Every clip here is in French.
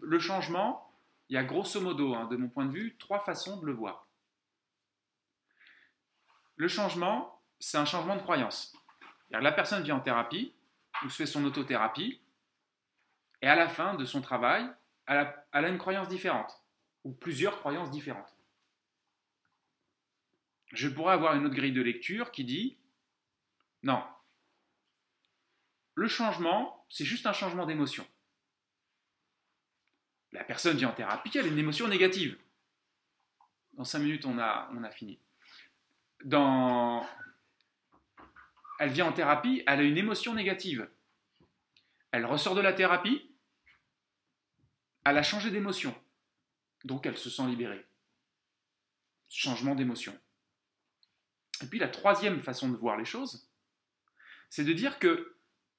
le changement. Il y a grosso modo, hein, de mon point de vue, trois façons de le voir. Le changement, c'est un changement de croyance. La personne vient en thérapie ou se fait son autothérapie, et à la fin de son travail, elle a, une croyance différente, ou plusieurs croyances différentes. Je pourrais avoir une autre grille de lecture qui dit, non, le changement, c'est juste un changement d'émotion. La personne vient en thérapie, elle a une émotion négative. Dans cinq minutes, on a, on a fini. Dans... Elle vient en thérapie, elle a une émotion négative. Elle ressort de la thérapie, elle a changé d'émotion. Donc elle se sent libérée. Changement d'émotion. Et puis la troisième façon de voir les choses, c'est de dire que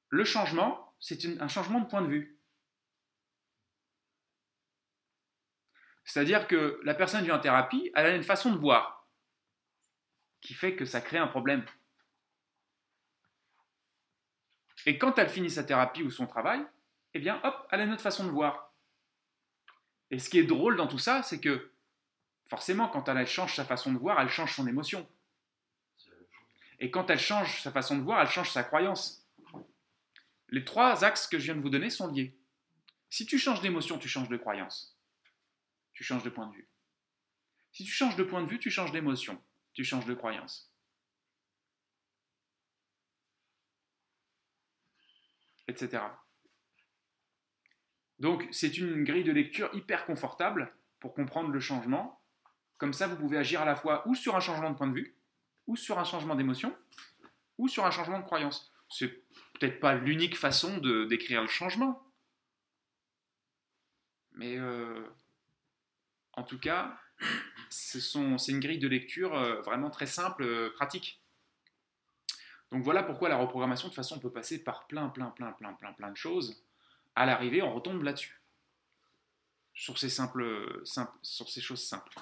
le changement, c'est un changement de point de vue. C'est-à-dire que la personne vient en thérapie, elle a une façon de voir qui fait que ça crée un problème. Et quand elle finit sa thérapie ou son travail, eh bien, hop, elle a une autre façon de voir. Et ce qui est drôle dans tout ça, c'est que forcément, quand elle change sa façon de voir, elle change son émotion. Et quand elle change sa façon de voir, elle change sa croyance. Les trois axes que je viens de vous donner sont liés. Si tu changes d'émotion, tu changes de croyance. Tu changes de point de vue. Si tu changes de point de vue, tu changes d'émotion. Tu changes de croyance. Etc. Donc c'est une grille de lecture hyper confortable pour comprendre le changement. Comme ça, vous pouvez agir à la fois ou sur un changement de point de vue, ou sur un changement d'émotion, ou sur un changement de croyance. C'est peut-être pas l'unique façon de décrire le changement, mais euh, en tout cas, c'est une grille de lecture euh, vraiment très simple, euh, pratique. Donc voilà pourquoi la reprogrammation, de toute façon, on peut passer par plein, plein, plein, plein, plein, plein de choses. À l'arrivée, on retombe là-dessus. Sur ces ces choses simples.